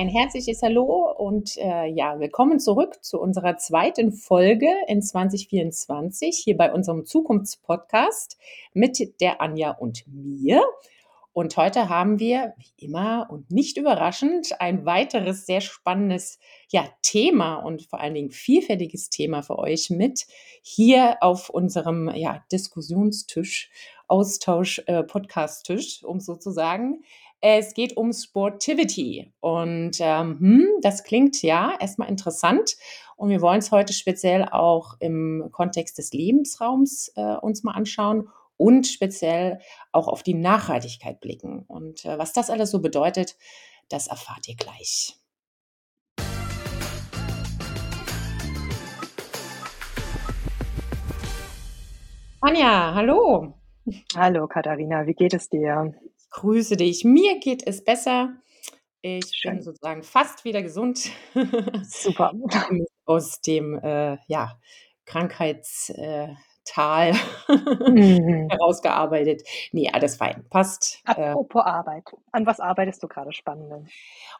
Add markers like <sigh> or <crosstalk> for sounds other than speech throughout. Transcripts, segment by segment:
Ein herzliches Hallo und äh, ja, willkommen zurück zu unserer zweiten Folge in 2024 hier bei unserem Zukunftspodcast mit der Anja und mir. Und heute haben wir, wie immer und nicht überraschend, ein weiteres sehr spannendes ja, Thema und vor allen Dingen vielfältiges Thema für euch mit hier auf unserem ja, Diskussionstisch, Austausch, äh, um so zu sagen. Es geht um Sportivity und ähm, hm, das klingt ja erstmal interessant und wir wollen es heute speziell auch im Kontext des Lebensraums äh, uns mal anschauen und speziell auch auf die Nachhaltigkeit blicken. Und äh, was das alles so bedeutet, das erfahrt ihr gleich. Anja, hallo. Hallo Katharina, wie geht es dir? Grüße dich. Mir geht es besser. Ich Schön. bin sozusagen fast wieder gesund. <laughs> Super. Aus dem äh, ja, Krankheits, äh, Tal mhm. <laughs> herausgearbeitet. Nee, alles fein, passt. Äh. Apropos äh, Arbeit. An was arbeitest du gerade Spannendes?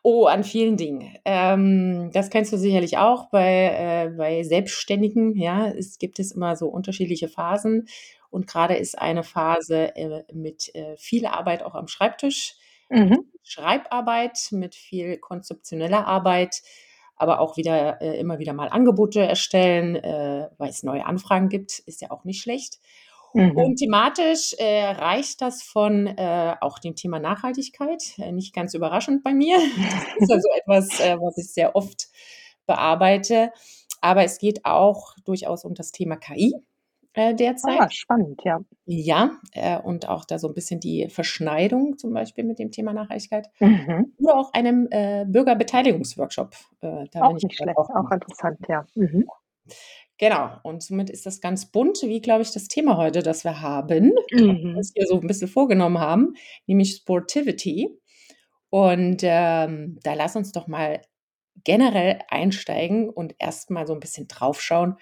Oh, an vielen Dingen. Ähm, das kennst du sicherlich auch bei, äh, bei Selbstständigen. Ja, es gibt es immer so unterschiedliche Phasen. Und gerade ist eine Phase äh, mit äh, viel Arbeit auch am Schreibtisch. Mhm. Schreibarbeit, mit viel konzeptioneller Arbeit aber auch wieder äh, immer wieder mal Angebote erstellen, äh, weil es neue Anfragen gibt, ist ja auch nicht schlecht. Mhm. Und thematisch äh, reicht das von äh, auch dem Thema Nachhaltigkeit, nicht ganz überraschend bei mir. <laughs> Das ist also etwas, was ich sehr oft bearbeite. Aber es geht auch durchaus um das Thema KI äh, derzeit. Ah, spannend, ja. Ja, äh, und auch da so ein bisschen die Verschneidung zum Beispiel mit dem Thema Nachhaltigkeit. Mhm. Oder auch einem äh, Bürgerbeteiligungsworkshop. Äh, da auch nicht schlecht, auch, auch interessant, ja. Mhm. Genau, und somit ist das ganz bunt, wie glaube ich das Thema heute, das wir haben, <laughs> mhm. das wir so ein bisschen vorgenommen haben, nämlich Sportivity. Und ähm, da lass uns doch mal generell einsteigen und erstmal so ein bisschen draufschauen,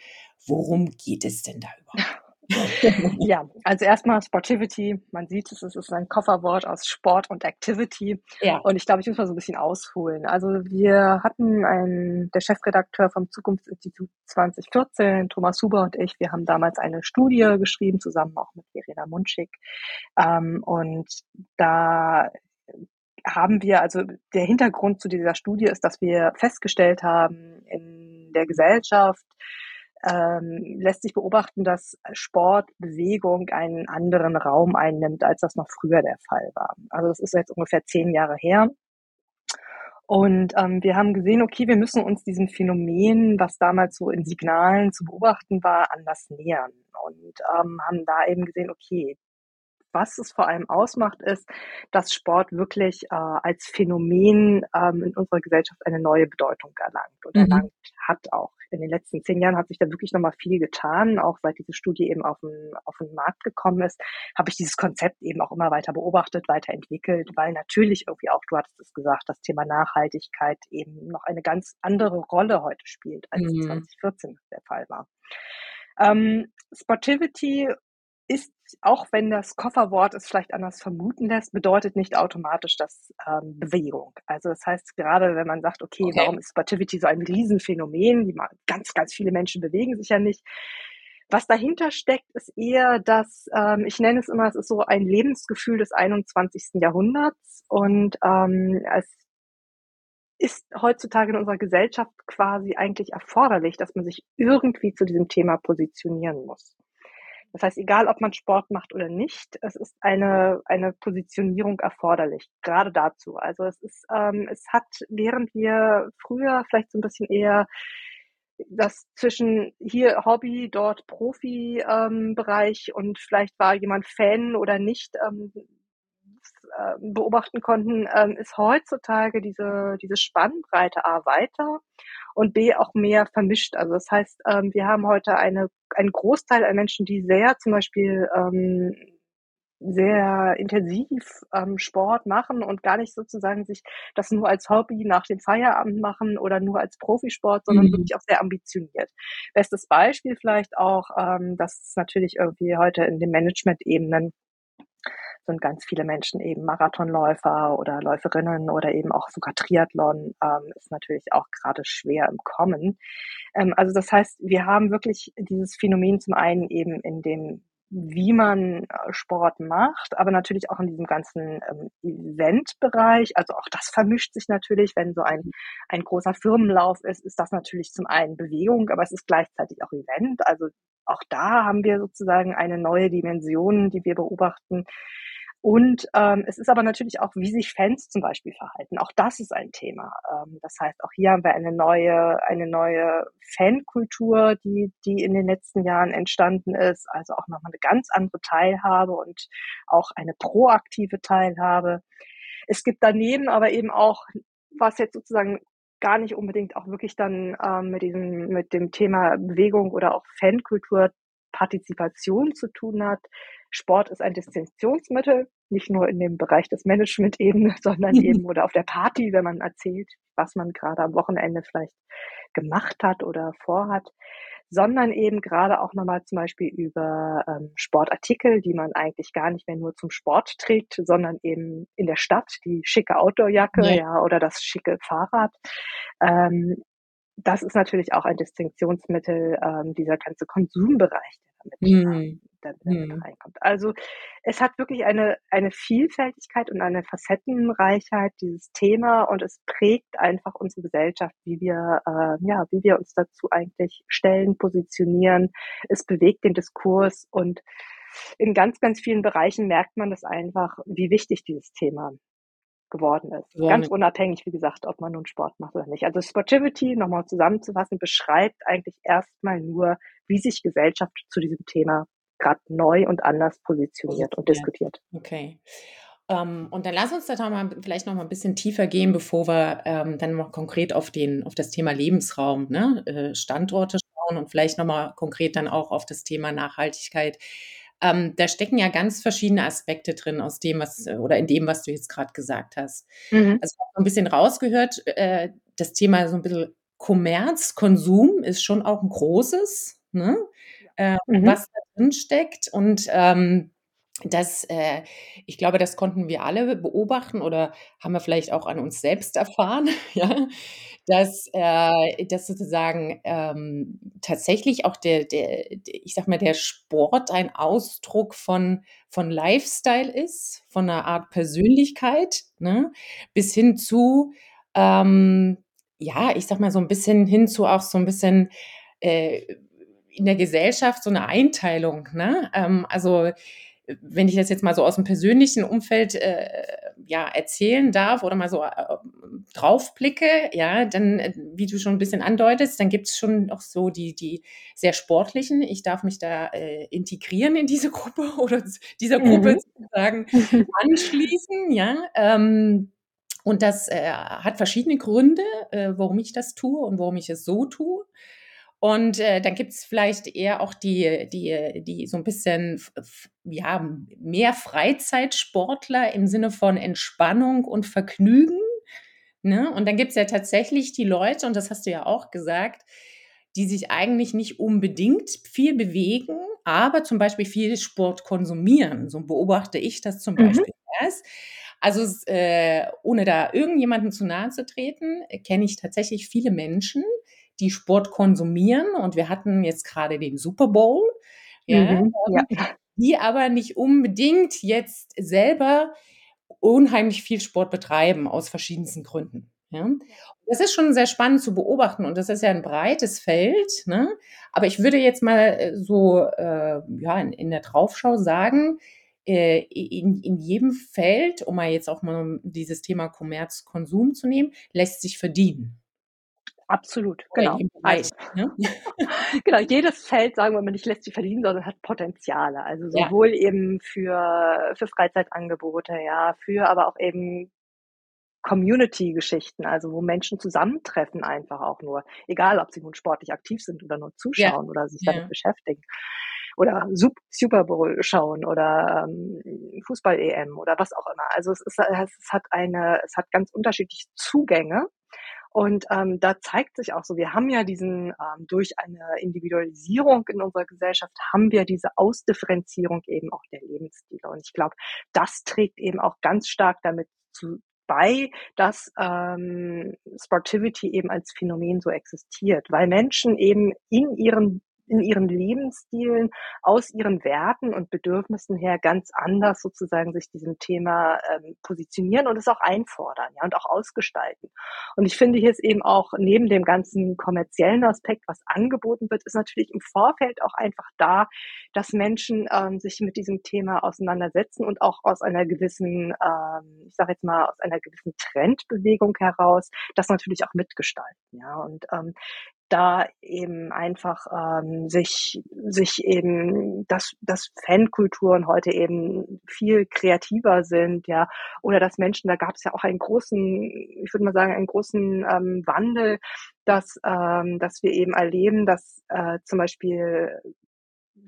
Worum geht es denn da überhaupt? <laughs> ja, also erstmal Sportivity. Man sieht es, es ist ein Kofferwort aus Sport und Activity. Ja. Und ich glaube, ich muss mal so ein bisschen ausholen. Also wir hatten einen, der Chefredakteur vom Zukunftsinstitut 2014, Thomas Huber und ich, wir haben damals eine Studie geschrieben, zusammen auch mit Verena Munschig. Ähm, und da haben wir, also der Hintergrund zu dieser Studie ist, dass wir festgestellt haben in der Gesellschaft, ähm, lässt sich beobachten, dass Sport, Bewegung einen anderen Raum einnimmt, als das noch früher der Fall war. Also das ist jetzt ungefähr zehn Jahre her. Und ähm, wir haben gesehen, okay, wir müssen uns diesem Phänomen, was damals so in Signalen zu beobachten war, anders nähern. Und ähm, haben da eben gesehen, okay, was es vor allem ausmacht, ist, dass Sport wirklich äh, als Phänomen ähm, in unserer Gesellschaft eine neue Bedeutung erlangt und mhm. erlangt hat auch. In den letzten zehn Jahren hat sich da wirklich nochmal viel getan. Auch seit diese Studie eben auf den, auf den Markt gekommen ist, habe ich dieses Konzept eben auch immer weiter beobachtet, weiterentwickelt, weil natürlich irgendwie auch, du hattest es gesagt, das Thema Nachhaltigkeit eben noch eine ganz andere Rolle heute spielt, als mhm. 2014 der Fall war. Ähm, Sportivity ist, auch wenn das Kofferwort es vielleicht anders vermuten lässt, bedeutet nicht automatisch das ähm, Bewegung. Also das heißt, gerade wenn man sagt, okay, okay. warum ist Sportivity so ein Riesenphänomen, die mal, ganz, ganz viele Menschen bewegen sich ja nicht. Was dahinter steckt, ist eher dass ähm, ich nenne es immer, es ist so ein Lebensgefühl des 21. Jahrhunderts und ähm, es ist heutzutage in unserer Gesellschaft quasi eigentlich erforderlich, dass man sich irgendwie zu diesem Thema positionieren muss. Das heißt, egal ob man Sport macht oder nicht, es ist eine, eine Positionierung erforderlich, gerade dazu. Also es ist, ähm, es hat, während wir früher vielleicht so ein bisschen eher das zwischen hier Hobby, dort Profi-Bereich ähm, und vielleicht war jemand Fan oder nicht ähm, äh, beobachten konnten, ähm, ist heutzutage diese, diese Spannbreite A weiter und B auch mehr vermischt. Also das heißt, ähm, wir haben heute eine, einen Großteil an Menschen, die sehr zum Beispiel ähm, sehr intensiv ähm, Sport machen und gar nicht sozusagen sich das nur als Hobby nach dem Feierabend machen oder nur als Profisport, sondern mhm. wirklich auch sehr ambitioniert. Bestes Beispiel vielleicht auch, ähm, dass es natürlich irgendwie heute in den Management-Ebenen sind ganz viele Menschen eben Marathonläufer oder Läuferinnen oder eben auch sogar Triathlon ähm, ist natürlich auch gerade schwer im Kommen. Ähm, also das heißt, wir haben wirklich dieses Phänomen zum einen eben in dem wie man äh, Sport macht, aber natürlich auch in diesem ganzen ähm, Eventbereich. Also auch das vermischt sich natürlich, wenn so ein, ein großer Firmenlauf ist, ist das natürlich zum einen Bewegung, aber es ist gleichzeitig auch Event. Also auch da haben wir sozusagen eine neue Dimension, die wir beobachten, und ähm, es ist aber natürlich auch, wie sich Fans zum Beispiel verhalten. Auch das ist ein Thema. Ähm, das heißt, auch hier haben wir eine neue, eine neue Fankultur, die, die in den letzten Jahren entstanden ist. Also auch nochmal eine ganz andere Teilhabe und auch eine proaktive Teilhabe. Es gibt daneben aber eben auch, was jetzt sozusagen gar nicht unbedingt auch wirklich dann ähm, mit diesem, mit dem Thema Bewegung oder auch Fankultur Partizipation zu tun hat, Sport ist ein Distinktionsmittel, nicht nur in dem Bereich des Management-Ebene, <laughs> sondern eben oder auf der Party, wenn man erzählt, was man gerade am Wochenende vielleicht gemacht hat oder vorhat, sondern eben gerade auch nochmal zum Beispiel über ähm, Sportartikel, die man eigentlich gar nicht mehr nur zum Sport trägt, sondern eben in der Stadt, die schicke Outdoorjacke, ja. ja, oder das schicke Fahrrad. Ähm, das ist natürlich auch ein Distinktionsmittel, ähm, dieser ganze Konsumbereich, der damit mhm dann mhm. reinkommt. Also es hat wirklich eine, eine Vielfältigkeit und eine Facettenreichheit, dieses Thema, und es prägt einfach unsere Gesellschaft, wie wir, äh, ja, wie wir uns dazu eigentlich stellen, positionieren. Es bewegt den Diskurs und in ganz, ganz vielen Bereichen merkt man das einfach, wie wichtig dieses Thema geworden ist. Ja, Ganz unabhängig, wie gesagt, ob man nun Sport macht oder nicht. Also Sportivity, nochmal zusammenzufassen, beschreibt eigentlich erstmal nur, wie sich Gesellschaft zu diesem Thema gerade neu und anders positioniert und diskutiert. Okay. Ähm, und dann lass uns da mal vielleicht noch mal ein bisschen tiefer gehen, bevor wir ähm, dann noch konkret auf den auf das Thema Lebensraum, ne, äh, Standorte schauen und vielleicht noch mal konkret dann auch auf das Thema Nachhaltigkeit. Ähm, da stecken ja ganz verschiedene Aspekte drin aus dem, was oder in dem, was du jetzt gerade gesagt hast. Mhm. Also ich habe ein bisschen rausgehört, äh, das Thema so ein bisschen Kommerz, Konsum ist schon auch ein großes. Ne? äh, mhm. was da drin steckt. Und ähm, das, äh, ich glaube, das konnten wir alle beobachten oder haben wir vielleicht auch an uns selbst erfahren, <laughs> ja, dass, äh, dass sozusagen ähm, tatsächlich auch der, der, ich sag mal, der Sport ein Ausdruck von, von Lifestyle ist, von einer Art Persönlichkeit, ne, bis hin zu, ähm, ja, ich sag mal, so ein bisschen hin zu auch so ein bisschen, äh, in der Gesellschaft so eine Einteilung. Ne? Ähm, also wenn ich das jetzt mal so aus dem persönlichen Umfeld äh, ja erzählen darf oder mal so äh, draufblicke, ja, dann, äh, wie du schon ein bisschen andeutest, dann gibt es schon auch so die, die sehr sportlichen. Ich darf mich da äh, integrieren in diese Gruppe <laughs> oder dieser Gruppe mhm. sozusagen <laughs> anschließen, ja. Ähm, und das äh, hat verschiedene Gründe, äh, warum ich das tue und warum ich es so tue. Und äh, dann gibt es vielleicht eher auch die, die, die so ein bisschen ja, mehr Freizeitsportler im Sinne von Entspannung und Vergnügen. Ne? Und dann gibt es ja tatsächlich die Leute, und das hast du ja auch gesagt, die sich eigentlich nicht unbedingt viel bewegen, aber zum Beispiel viel Sport konsumieren. So beobachte ich das zum mhm. Beispiel erst. Also äh, ohne da irgendjemanden zu nahe zu treten, kenne ich tatsächlich viele Menschen, die Sport konsumieren. Und wir hatten jetzt gerade den Super Bowl, ja, mhm, ja. die aber nicht unbedingt jetzt selber unheimlich viel Sport betreiben aus verschiedensten Gründen. Ja. Das ist schon sehr spannend zu beobachten und das ist ja ein breites Feld. Ne? Aber ich würde jetzt mal äh, so äh, ja, in, in, der Draufschau sagen, äh, in, in jedem Feld, um mal jetzt auch mal dieses Thema Kommerz, Konsum zu nehmen, lässt sich verdienen. Absolut, genau. Also, ne? <laughs> genau, jedes Feld, sagen wir mal, nicht lässt sich verdienen, sondern hat Potenziale. Also sowohl ja. eben für, für Freizeitangebote, ja, für aber auch eben Community-Geschichten, also wo Menschen zusammentreffen einfach auch nur, egal ob sie nun sportlich aktiv sind oder nur zuschauen ja. oder sich ja. damit beschäftigen oder Super Bowl schauen oder ähm, Fußball-EM oder was auch immer. Also es, ist, es hat eine, es hat ganz unterschiedliche Zugänge Und ähm, da zeigt sich auch so, wir haben ja diesen, ähm, durch eine Individualisierung in unserer Gesellschaft, haben wir diese Ausdifferenzierung eben auch der Lebensstile. Und ich glaube, das trägt eben auch ganz stark damit zu, bei, dass ähm, Sportivity eben als Phänomen so existiert, weil Menschen eben in ihren in ihren Lebensstilen, aus ihren Werten und Bedürfnissen her ganz anders sozusagen sich diesem Thema ähm, positionieren und es auch einfordern, ja, und auch ausgestalten. Und ich finde hier ist eben auch neben dem ganzen kommerziellen Aspekt, was angeboten wird, ist natürlich im Vorfeld auch einfach da, dass Menschen ähm, sich mit diesem Thema auseinandersetzen und auch aus einer gewissen, ähm, ich sage jetzt mal, aus einer gewissen Trendbewegung heraus das natürlich auch mitgestalten, ja. Und ähm, da eben einfach ähm, sich sich eben dass dass Fankulturen heute eben viel kreativer sind ja. Oder dass Menschen da gab es ja auch einen großen ich würde mal sagen einen großen ähm, Wandel dass ähm, dass wir eben erleben dass äh, zum Beispiel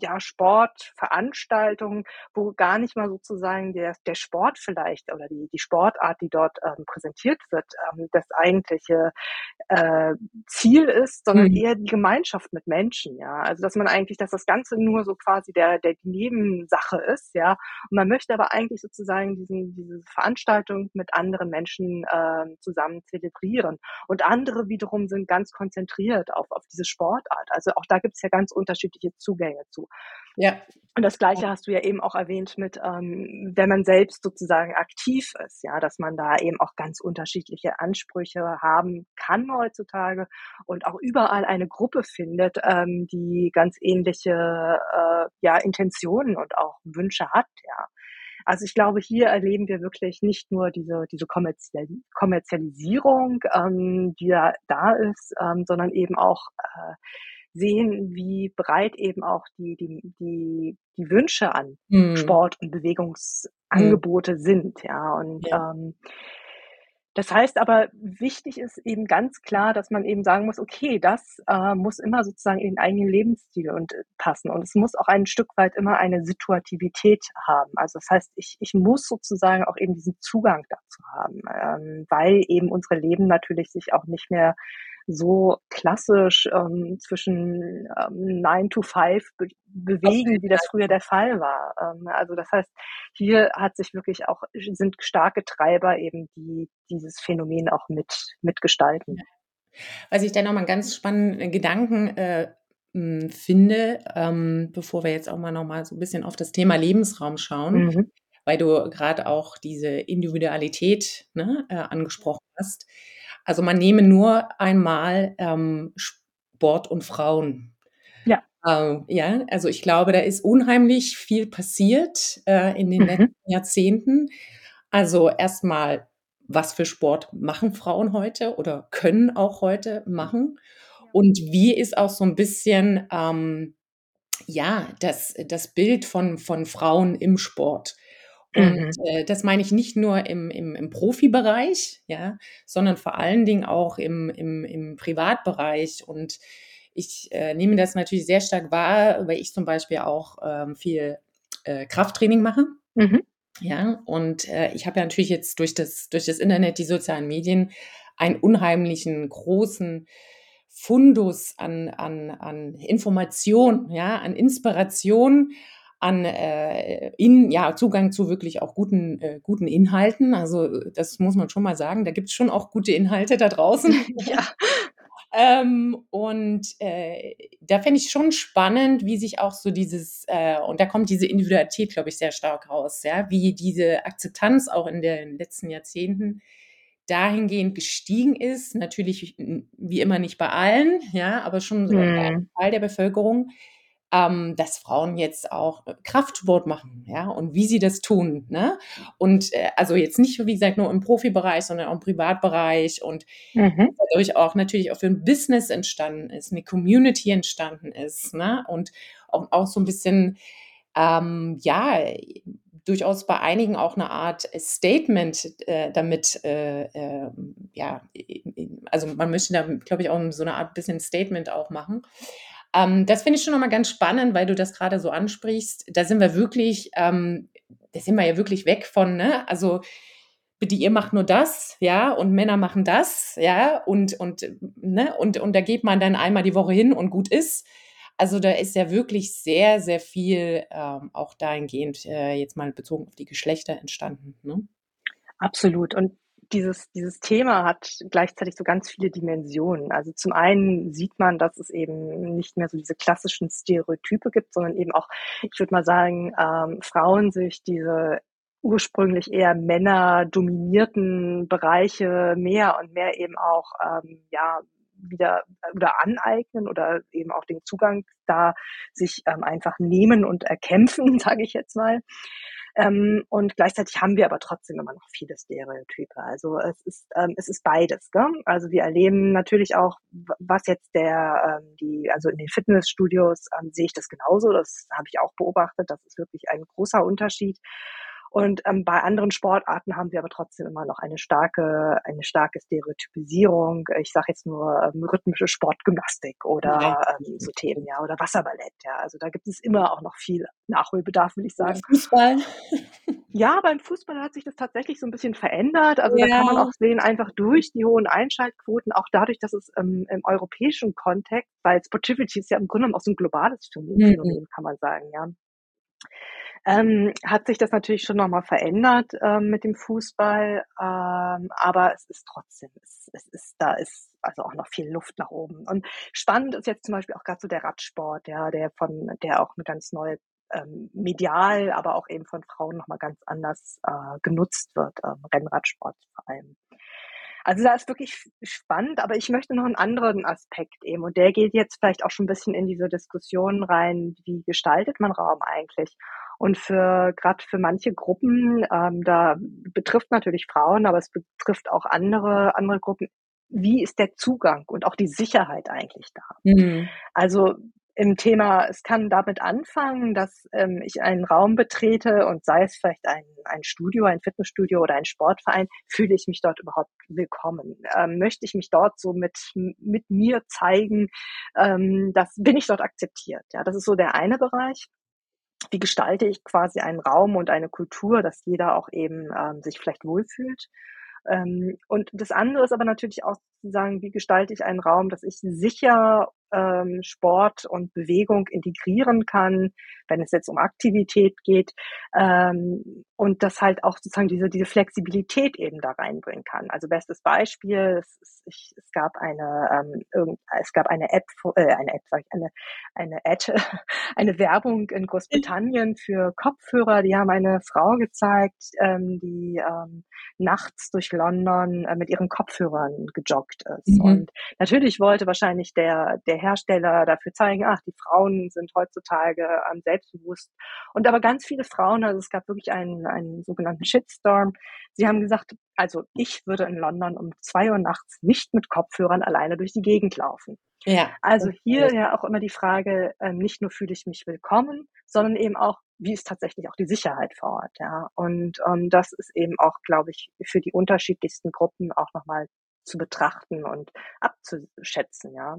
ja, Sportveranstaltungen, wo gar nicht mal sozusagen der, der Sport vielleicht oder die, die Sportart, die dort ähm, präsentiert wird, ähm, das eigentliche äh, Ziel ist, sondern mhm. eher die Gemeinschaft mit Menschen, ja. Also dass man eigentlich, dass das Ganze nur so quasi der, der die Nebensache ist, ja. Und man möchte aber eigentlich sozusagen diesen, diese Veranstaltung mit anderen Menschen äh, zusammen zelebrieren. Und andere wiederum sind ganz konzentriert auf, auf diese Sportart. Also auch da gibt es ja ganz unterschiedliche Zugänge zu. Ja. Und das Gleiche hast du ja eben auch erwähnt mit, ähm, wenn man selbst sozusagen aktiv ist, ja, dass man da eben auch ganz unterschiedliche Ansprüche haben kann heutzutage und auch überall eine Gruppe findet, ähm, die ganz ähnliche äh, ja, Intentionen und auch Wünsche hat, ja. Also ich glaube, hier erleben wir wirklich nicht nur diese, diese Kommerzialisierung, ähm, die da, da ist, ähm, sondern eben auch äh, sehen, wie breit eben auch die, die, die, die Wünsche an mhm. Sport und Bewegungsangebote mhm. sind, ja. Und ja. Ähm, das heißt aber, wichtig ist eben ganz klar, dass man eben sagen muss, okay, das äh, muss immer sozusagen in den eigenen Lebensstil und äh, passen. Und es muss auch ein Stück weit immer eine Situativität haben. Also das heißt, ich, ich muss sozusagen auch eben diesen Zugang dazu haben, ähm, weil eben unsere Leben natürlich sich auch nicht mehr so klassisch ähm, zwischen ähm, 9 to 5 be bewegen, wie das früher der Fall war. Ähm, also das heißt, hier hat sich wirklich auch, sind starke Treiber eben, die dieses Phänomen auch mit, mitgestalten. Was ich da nochmal einen ganz spannenden Gedanken äh, finde, ähm, bevor wir jetzt auch mal nochmal so ein bisschen auf das Thema Lebensraum schauen, mhm. weil du gerade auch diese Individualität ne, äh, angesprochen hast. Also man nehme nur einmal ähm, Sport und Frauen. Ja. Ähm, ja, also ich glaube, da ist unheimlich viel passiert äh, in den mhm. letzten Jahrzehnten. Also erstmal, was für Sport machen Frauen heute oder können auch heute machen? Und wie ist auch so ein bisschen, ähm, ja, das, das Bild von, von Frauen im Sport? Und mhm. äh, das meine ich nicht nur im, im, im Profibereich, ja, sondern vor allen Dingen auch im, im, im Privatbereich. Und ich äh, nehme das natürlich sehr stark wahr, weil ich zum Beispiel auch ähm, viel äh, Krafttraining mache. Mhm. Ja, und äh, ich habe ja natürlich jetzt durch das, durch das Internet, die sozialen Medien, einen unheimlichen großen Fundus an, an, an Information, ja, an Inspiration an äh, in, ja, Zugang zu wirklich auch guten, äh, guten Inhalten. Also das muss man schon mal sagen. Da gibt es schon auch gute Inhalte da draußen. <laughs> ja. Ähm, und äh, da fände ich schon spannend, wie sich auch so dieses, äh, und da kommt diese Individualität, glaube ich, sehr stark raus, ja, wie diese Akzeptanz auch in den letzten Jahrzehnten dahingehend gestiegen ist. Natürlich wie immer nicht bei allen, ja, aber schon so hm. ein Teil der Bevölkerung, ähm, dass Frauen jetzt auch äh, Kraftsport machen, ja, und wie sie das tun, ne? Und äh, also jetzt nicht, wie gesagt, nur im Profibereich, sondern auch im Privatbereich und mhm. dadurch auch natürlich auch für ein Business entstanden ist, eine Community entstanden ist, ne? Und auch, auch so ein bisschen, ähm, ja, durchaus bei einigen auch eine Art Statement äh, damit, äh, äh, ja, also man möchte da, glaube ich, auch so eine Art bisschen Statement auch machen. Ähm, das finde ich schon nochmal ganz spannend, weil du das gerade so ansprichst. Da sind wir wirklich, ähm, da sind wir ja wirklich weg von, ne? Also bitte ihr macht nur das, ja, und Männer machen das, ja, und, und, ne, und, und da geht man dann einmal die Woche hin und gut ist. Also da ist ja wirklich sehr, sehr viel ähm, auch dahingehend äh, jetzt mal bezogen auf die Geschlechter entstanden. Ne? Absolut. Und dieses, dieses Thema hat gleichzeitig so ganz viele Dimensionen. Also zum einen sieht man, dass es eben nicht mehr so diese klassischen Stereotype gibt, sondern eben auch, ich würde mal sagen, ähm, Frauen sich diese ursprünglich eher Männer dominierten Bereiche mehr und mehr eben auch ähm, ja wieder oder aneignen oder eben auch den Zugang da sich ähm, einfach nehmen und erkämpfen, <laughs> sage ich jetzt mal. Ähm, und gleichzeitig haben wir aber trotzdem immer noch viele Stereotype. Also es ist, ähm, es ist beides. Gell? Also wir erleben natürlich auch, was jetzt der, ähm, die, also in den Fitnessstudios ähm, sehe ich das genauso. Das habe ich auch beobachtet. Das ist wirklich ein großer Unterschied. Und ähm, bei anderen Sportarten haben wir aber trotzdem immer noch eine starke, eine starke Stereotypisierung. Ich sage jetzt nur ähm, rhythmische Sportgymnastik oder ähm, so Themen, ja, oder Wasserballett, ja. Also da gibt es immer auch noch viel Nachholbedarf, will ich sagen. Fußball. Ja, beim Fußball hat sich das tatsächlich so ein bisschen verändert. Also ja. da kann man auch sehen, einfach durch die hohen Einschaltquoten, auch dadurch, dass es ähm, im europäischen Kontext, weil Sportivity ist ja im Grunde genommen auch so ein globales Phänomen, mhm. kann man sagen, ja ähm, hat sich das natürlich schon nochmal verändert ähm, mit dem Fußball, ähm, aber es ist trotzdem, es, es ist, da ist also auch noch viel Luft nach oben. Und spannend ist jetzt zum Beispiel auch gerade so der Radsport, ja, der von, der auch eine ganz neue ähm, medial, aber auch eben von Frauen nochmal ganz anders äh, genutzt wird, ähm, Rennradsport vor allem. Also da ist wirklich spannend, aber ich möchte noch einen anderen Aspekt eben und der geht jetzt vielleicht auch schon ein bisschen in diese Diskussion rein, wie gestaltet man Raum eigentlich? Und für gerade für manche Gruppen, ähm, da betrifft natürlich Frauen, aber es betrifft auch andere andere Gruppen. Wie ist der Zugang und auch die Sicherheit eigentlich da? Mhm. Also im Thema, es kann damit anfangen, dass ähm, ich einen Raum betrete und sei es vielleicht ein, ein Studio, ein Fitnessstudio oder ein Sportverein, fühle ich mich dort überhaupt willkommen? Ähm, möchte ich mich dort so mit, mit mir zeigen, ähm, das bin ich dort akzeptiert? Ja, das ist so der eine Bereich wie gestalte ich quasi einen Raum und eine Kultur, dass jeder auch eben ähm, sich vielleicht wohlfühlt. Ähm, und das andere ist aber natürlich auch zu sagen, wie gestalte ich einen Raum, dass ich sicher ähm, Sport und Bewegung integrieren kann, wenn es jetzt um Aktivität geht ähm, und das halt auch sozusagen diese, diese Flexibilität eben da reinbringen kann. Also bestes Beispiel, es, es, ich, es gab eine ähm, es gab eine App, äh, eine App, sag ich, eine eine Ad, <laughs> eine Werbung in Großbritannien für Kopfhörer. Die haben eine Frau gezeigt, ähm, die ähm, nachts durch London äh, mit ihren Kopfhörern gejoggt ist. Mhm. Und natürlich wollte wahrscheinlich der der Hersteller dafür zeigen, ach, die Frauen sind heutzutage ähm, selbstbewusst. Und aber ganz viele Frauen, also es gab wirklich einen, einen sogenannten Shitstorm. Sie haben gesagt, also ich würde in London um zwei Uhr nachts nicht mit Kopfhörern alleine durch die Gegend laufen. Ja. Also hier ja auch immer die Frage, ähm, nicht nur fühle ich mich willkommen, sondern eben auch, wie ist tatsächlich auch die Sicherheit vor Ort, ja. Und ähm, das ist eben auch, glaube ich, für die unterschiedlichsten Gruppen auch nochmal zu betrachten und abzuschätzen, ja.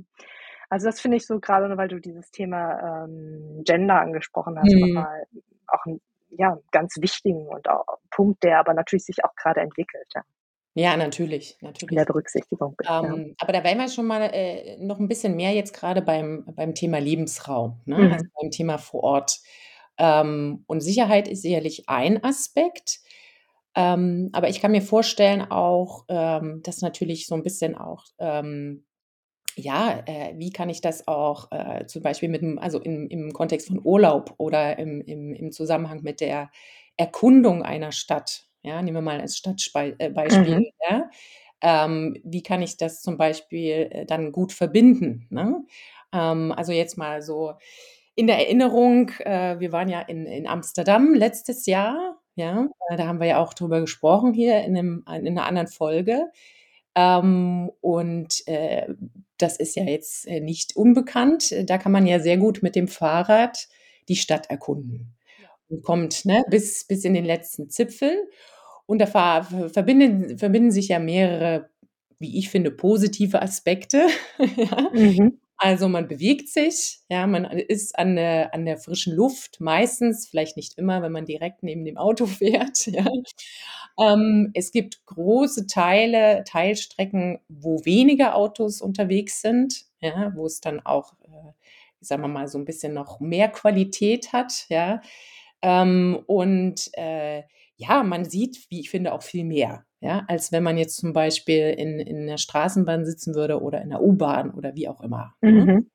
Also das finde ich so gerade, weil du dieses Thema ähm, Gender angesprochen hast, mhm. nochmal auch ein ja, ganz wichtigen und auch Punkt, der aber natürlich sich auch gerade entwickelt. Ja. Ja, natürlich, natürlich. In der Berücksichtigung. Ähm, ja. Aber da wären wir schon mal äh, noch ein bisschen mehr jetzt gerade beim, beim Thema Lebensraum, ne? Mhm. also beim Thema vor Ort. Ähm, und Sicherheit ist sicherlich ein Aspekt. Ähm, aber ich kann mir vorstellen auch, ähm, dass natürlich so ein bisschen auch ähm, ja, äh, wie kann ich das auch äh, zum Beispiel mit also im, im Kontext von Urlaub oder im, im, im Zusammenhang mit der Erkundung einer Stadt, ja, nehmen wir mal als Stadtbeispiel, äh, mhm. ja, ähm, wie kann ich das zum Beispiel äh, dann gut verbinden? Ne? Ähm, also jetzt mal so in der Erinnerung, äh, wir waren ja in, in Amsterdam letztes Jahr, ja, äh, da haben wir ja auch drüber gesprochen hier in, einem, in einer anderen Folge. Ähm, und äh, das ist ja jetzt äh, nicht unbekannt. Da kann man ja sehr gut mit dem Fahrrad die Stadt erkunden. Und kommt ne, bis, bis in den letzten Zipfel. Und da verbinden, verbinden sich ja mehrere, wie ich finde, positive Aspekte. <laughs> ja. mhm. Also, man bewegt sich, ja, man ist an der an der frischen Luft meistens, vielleicht nicht immer, wenn man direkt neben dem Auto <laughs> fährt, ja. Ähm, es gibt große Teile Teilstrecken, wo weniger Autos unterwegs sind, ja, wo es dann auch, äh, sagen wir mal, so 'n bisschen noch mehr Qualität hat, ja. Ähm, und, äh, ja, man sieht, wie ich finde, auch viel mehr, ja, als wenn man jetzt zum Beispiel in in 'ner Straßenbahn sitzen würde oder in 'ner U-Bahn oder wie auch immer, ne? Mhm.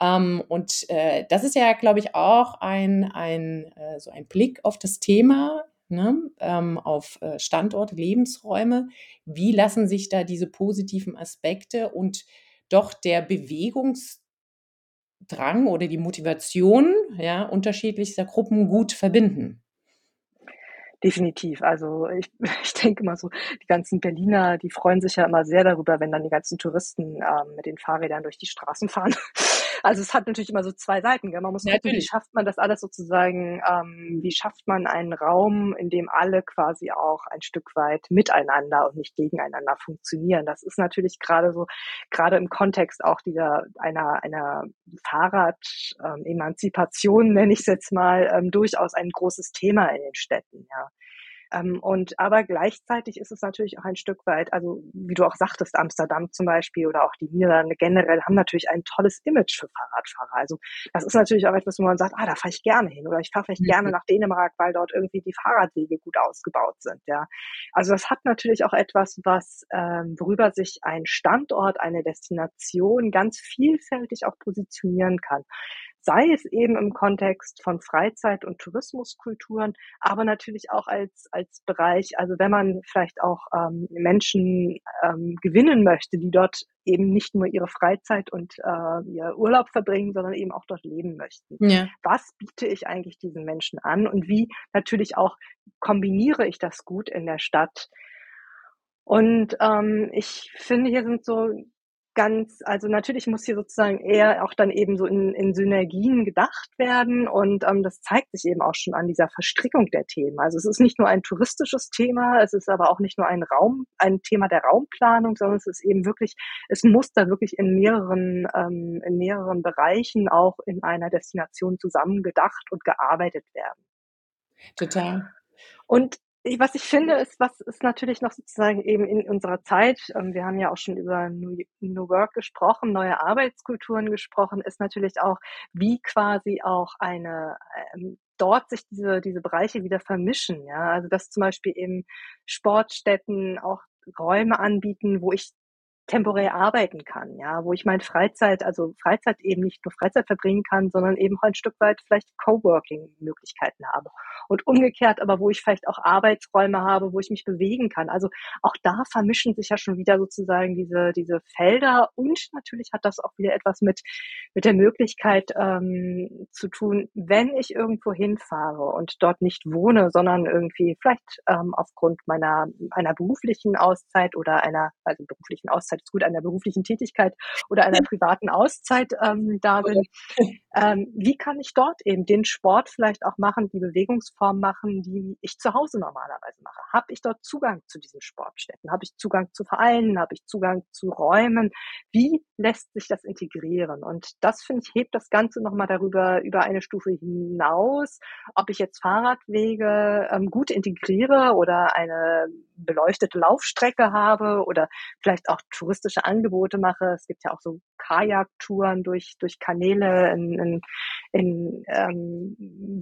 Ähm, und, äh, das ist ja, glaube ich, auch ein ein äh, so ein Blick auf das Thema, ne, ähm, auf, äh, Standorte, Lebensräume. Wie lassen sich da diese positiven Aspekte und doch der Bewegungsdrang oder die Motivation, ja, unterschiedlichster Gruppen gut verbinden? Definitiv. Also, ich <laughs> ich denke mal so, die ganzen Berliner, die freuen sich ja immer sehr darüber, wenn dann die ganzen Touristen, ähm, mit den Fahrrädern durch die Straßen fahren. Also, es hat natürlich immer so 2 Seiten, gell? Man muss gucken, wie Natürlich. schafft man das alles sozusagen ähm, wie schafft man einen Raum, in dem alle quasi auch ein Stück weit miteinander und nicht gegeneinander funktionieren? Das ist natürlich grade so grade im Kontext auch dieser einer einer Fahrrad ähm, nenne ich's jetzt mal, ähm, durchaus ein großes Thema in den Städten, ja. Ähm, und aber gleichzeitig ist es natürlich auch ein Stück weit also, wie du auch sagtest, Amsterdam zum Beispiel oder auch die Niederlande generell haben natürlich ein tolles Image für Fahrradfahrer. Also, das ist natürlich auch etwas, wo man sagt: „Ah, da fahre ich gerne hin“ oder „Ich fahre vielleicht gerne Mhm. nach Dänemark, weil dort irgendwie die Fahrradwege gut ausgebaut sind“, ja. Also, das hat natürlich auch etwas, was ähm, worüber sich ein Standort, eine Destination ganz vielfältig auch positionieren kann. Sei es eben im Kontext von Freizeit und Tourismuskulturen, aber natürlich auch als als Bereich also, wenn man vielleicht auch, ähm, Menschen, ähm, gewinnen möchte, die dort eben nicht nur ihre Freizeit und, äh, ihr Urlaub verbringen, sondern eben auch dort leben möchten. Ja. Was biete ich eigentlich diesen Menschen an und wie natürlich auch kombiniere ich das gut in der Stadt? Und, ähm, ich finde, hier sind so ganz also, natürlich muss hier sozusagen eher auch dann eben so in in Synergien gedacht werden und, ähm, das zeigt sich eben auch schon an dieser Verstrickung der Themen. Also, es ist nicht nur ein touristisches Thema, es ist aber auch nicht nur ein Raum ein Thema der Raumplanung, sondern es ist eben wirklich es muss da wirklich in mehreren ähm, in mehreren Bereichen auch in einer Destination zusammen gedacht und gearbeitet werden. Total. Und was ich finde, ist was ist natürlich noch sozusagen eben in unserer Zeit ähm, wir haben ja auch schon über New Work gesprochen, neue Arbeitskulturen gesprochen, ist natürlich auch, wie quasi auch eine ähm, dort sich diese diese Bereiche wieder vermischen, ja? Also, dass zum Beispiel eben Sportstätten auch Räume anbieten, wo ich temporär arbeiten kann, ja? Wo ich meine Freizeit also, Freizeit eben nicht nur Freizeit verbringen kann, sondern eben auch ein Stück weit vielleicht Coworking-Möglichkeiten habe. Und umgekehrt aber, wo ich vielleicht auch Arbeitsräume habe, wo ich mich bewegen kann. Also, auch da vermischen sich ja schon wieder sozusagen diese diese Felder und natürlich hat das auch wieder etwas mit mit der Möglichkeit, ähm, zu tun, wenn ich irgendwo hinfahre und dort nicht wohne, sondern irgendwie vielleicht, ähm, aufgrund meiner einer beruflichen Auszeit oder einer also, beruflichen Auszeit ist gut, einer beruflichen Tätigkeit oder einer privaten Auszeit, ähm, da bin. Ähm, wie kann ich dort eben den Sport vielleicht auch machen, die Bewegungsform machen, die ich zu Hause normalerweise mache? Habe ich dort Zugang zu diesen Sportstätten? Habe ich Zugang zu Vereinen? Habe ich Zugang zu Räumen? Wie lässt sich das integrieren? Und das, finde ich, hebt das Ganze noch mal darüber über eine Stufe hinaus, ob ich jetzt Fahrradwege, ähm, gut integriere oder eine beleuchtete Laufstrecke habe oder vielleicht auch touristische Angebote mache. Es gibt ja auch so Kajaktouren durch durch Kanäle in in in ähm,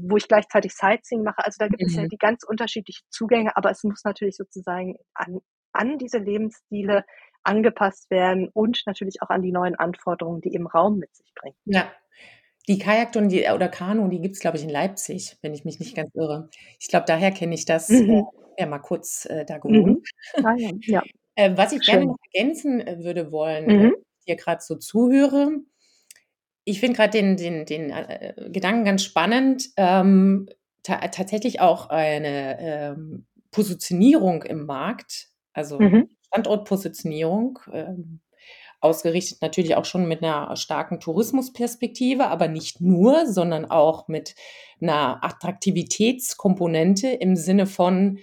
wo ich gleichzeitig Sightseeing mache. Also, da gibt es ja Mhm. die ganz unterschiedlichen Zugänge, aber es muss natürlich sozusagen an an diese Lebensstile angepasst werden und natürlich auch an die neuen Anforderungen, die eben Raum mit sich bringt. Ja. Die Kajaktouren, die oder Kanu, die gibt's, glaube ich, in Leipzig, wenn ich mich nicht ganz irre. Ich glaube, daher kenne ich das, äh, Mhm. ja mal kurz, äh, da gewohnt. Mhm. Ah ja, ja. Äh, was ich gerne Schön. noch ergänzen, äh, würde wollen, äh, Mhm. dir grad so zuhöre ich finde grad den den den, äh, Gedanken ganz spannend, ähm, ta tatsächlich auch eine, ähm, Positionierung im Markt, also, Mhm. Standortpositionierung, ähm, ausgerichtet natürlich auch schon mit 'ner starken Tourismusperspektive, aber nicht nur, sondern auch mit 'ner Attraktivitätskomponente im Sinne von,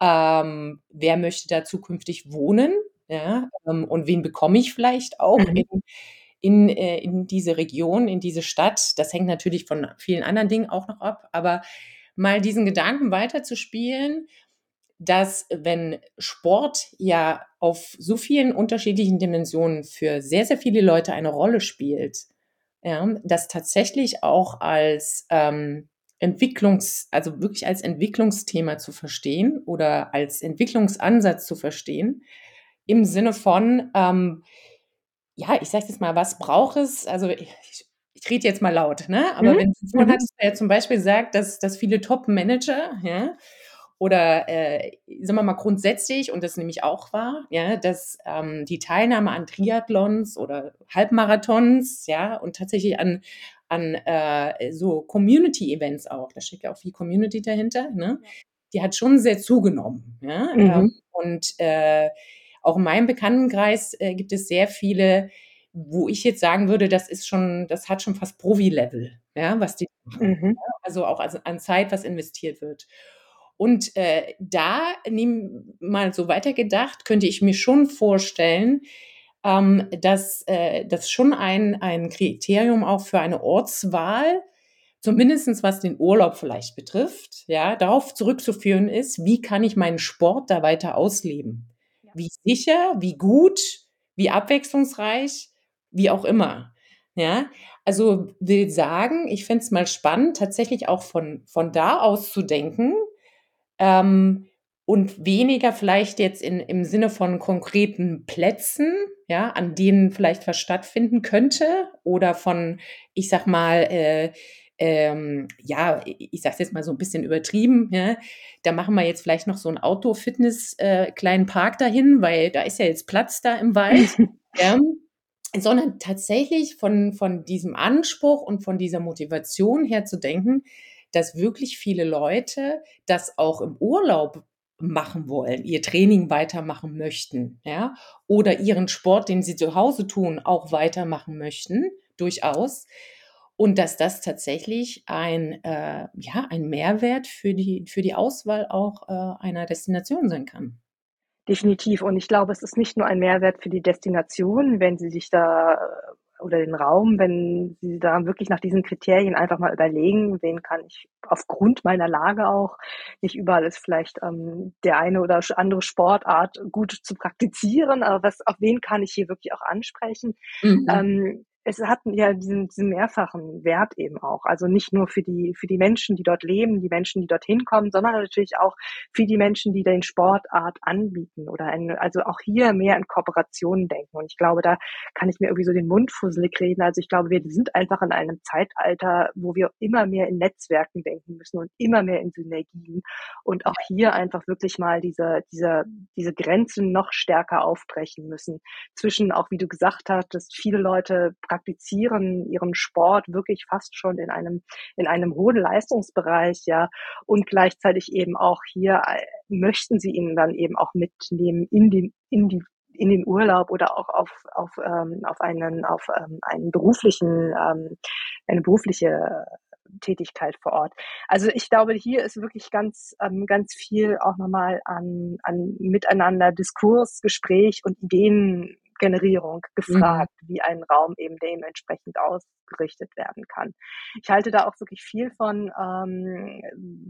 ähm, wer möchte da zukünftig wohnen, ja? Ähm, und wen bekomme ich vielleicht auch Mhm. in in, äh, in diese Region, in diese Stadt. Das hängt natürlich von vielen anderen Dingen auch noch ab, aber mal diesen Gedanken weiterzuspielen, dass wenn Sport ja auf so vielen unterschiedlichen Dimensionen für sehr, sehr viele Leute eine Rolle spielt, ja, das tatsächlich auch als ähm, Entwicklungs, also wirklich als Entwicklungsthema zu verstehen oder als Entwicklungsansatz zu verstehen, im Sinne von, ähm, ja, ich sage jetzt mal, was braucht es? Also ich, ich rede jetzt mal laut, ne? Aber mhm. wenn vorhin mhm. hattest du ja zum Beispiel gesagt, dass, dass viele Top-Manager, ja, oder äh, sagen wir mal grundsätzlich, und das nehme ich auch wahr, ja, dass ähm, die Teilnahme an Triathlons oder Halbmarathons, ja, und tatsächlich an, an äh, so Community-Events auch, da steckt ja auch viel Community dahinter, ne? die hat schon sehr zugenommen. Ja? Mhm. Ähm, und äh, auch in meinem Bekanntenkreis äh, gibt es sehr viele, wo ich jetzt sagen würde, das ist schon, das hat schon fast Profi-Level, ja, was die machen. Mhm. Also auch an Zeit, was investiert wird. Und äh, da, nehm, mal so weitergedacht, könnte ich mir schon vorstellen, ähm, dass äh, das schon ein, ein Kriterium auch für eine Ortswahl, zumindestens was den Urlaub vielleicht betrifft, ja, darauf zurückzuführen ist, wie kann ich meinen Sport da weiter ausleben? Ja. Wie sicher, wie gut, wie abwechslungsreich, wie auch immer. Ja, also will sagen, ich fände es mal spannend, tatsächlich auch von, von da aus zu denken, ähm, und weniger vielleicht jetzt in, im Sinne von konkreten Plätzen, ja, an denen vielleicht was stattfinden könnte oder von, ich sag mal, äh, ähm, ja, ich sag's jetzt mal so ein bisschen übertrieben, ja, da machen wir jetzt vielleicht noch so einen Outdoor-Fitness äh, Park dahin, weil da ist ja jetzt Platz da im Wald, <laughs> ja, sondern tatsächlich von, von diesem Anspruch und von dieser Motivation her zu denken, dass wirklich viele Leute das auch im Urlaub machen wollen, ihr Training weitermachen möchten, ja, oder ihren Sport, den sie zu Hause tun, auch weitermachen möchten, durchaus. Und dass das tatsächlich ein, äh, ja, ein Mehrwert für die, für die Auswahl auch äh, einer Destination sein kann. Definitiv. Und ich glaube, es ist nicht nur ein Mehrwert für die Destination, wenn Sie sich da oder den Raum, wenn Sie da wirklich nach diesen Kriterien einfach mal überlegen, wen kann ich aufgrund meiner Lage auch, nicht überall ist vielleicht ähm, der eine oder andere Sportart gut zu praktizieren, aber was, auf wen kann ich hier wirklich auch ansprechen? Mhm. Ähm, es hat ja diesen, diesen mehrfachen Wert eben auch. Also nicht nur für die, für die Menschen, die dort leben, die Menschen, die dorthin kommen, sondern natürlich auch für die Menschen, die den Sportart anbieten oder ein, also auch hier mehr in Kooperationen denken. Und ich glaube, da kann ich mir irgendwie so den Mund fusselig reden. Also ich glaube, wir sind einfach in einem Zeitalter, wo wir immer mehr in Netzwerken denken müssen und immer mehr in Synergien und auch hier einfach wirklich mal diese, diese, diese Grenzen noch stärker aufbrechen müssen zwischen auch, wie du gesagt hast, dass viele Leute praktizieren ihren Sport wirklich fast schon in einem, in einem hohen Leistungsbereich, ja, und gleichzeitig eben auch hier äh, möchten sie ihn dann eben auch mitnehmen in die, in die in den Urlaub oder auch auf, auf, ähm, auf einen, auf ähm, einen beruflichen, ähm, eine berufliche Tätigkeit vor Ort. Also ich glaube, hier ist wirklich ganz, ähm, ganz viel auch nochmal an, an Miteinander, Diskurs, Gespräch und Ideen Generierung gefragt, mhm. wie ein Raum eben dementsprechend ausgerichtet werden kann. Ich halte da auch wirklich viel von, ähm,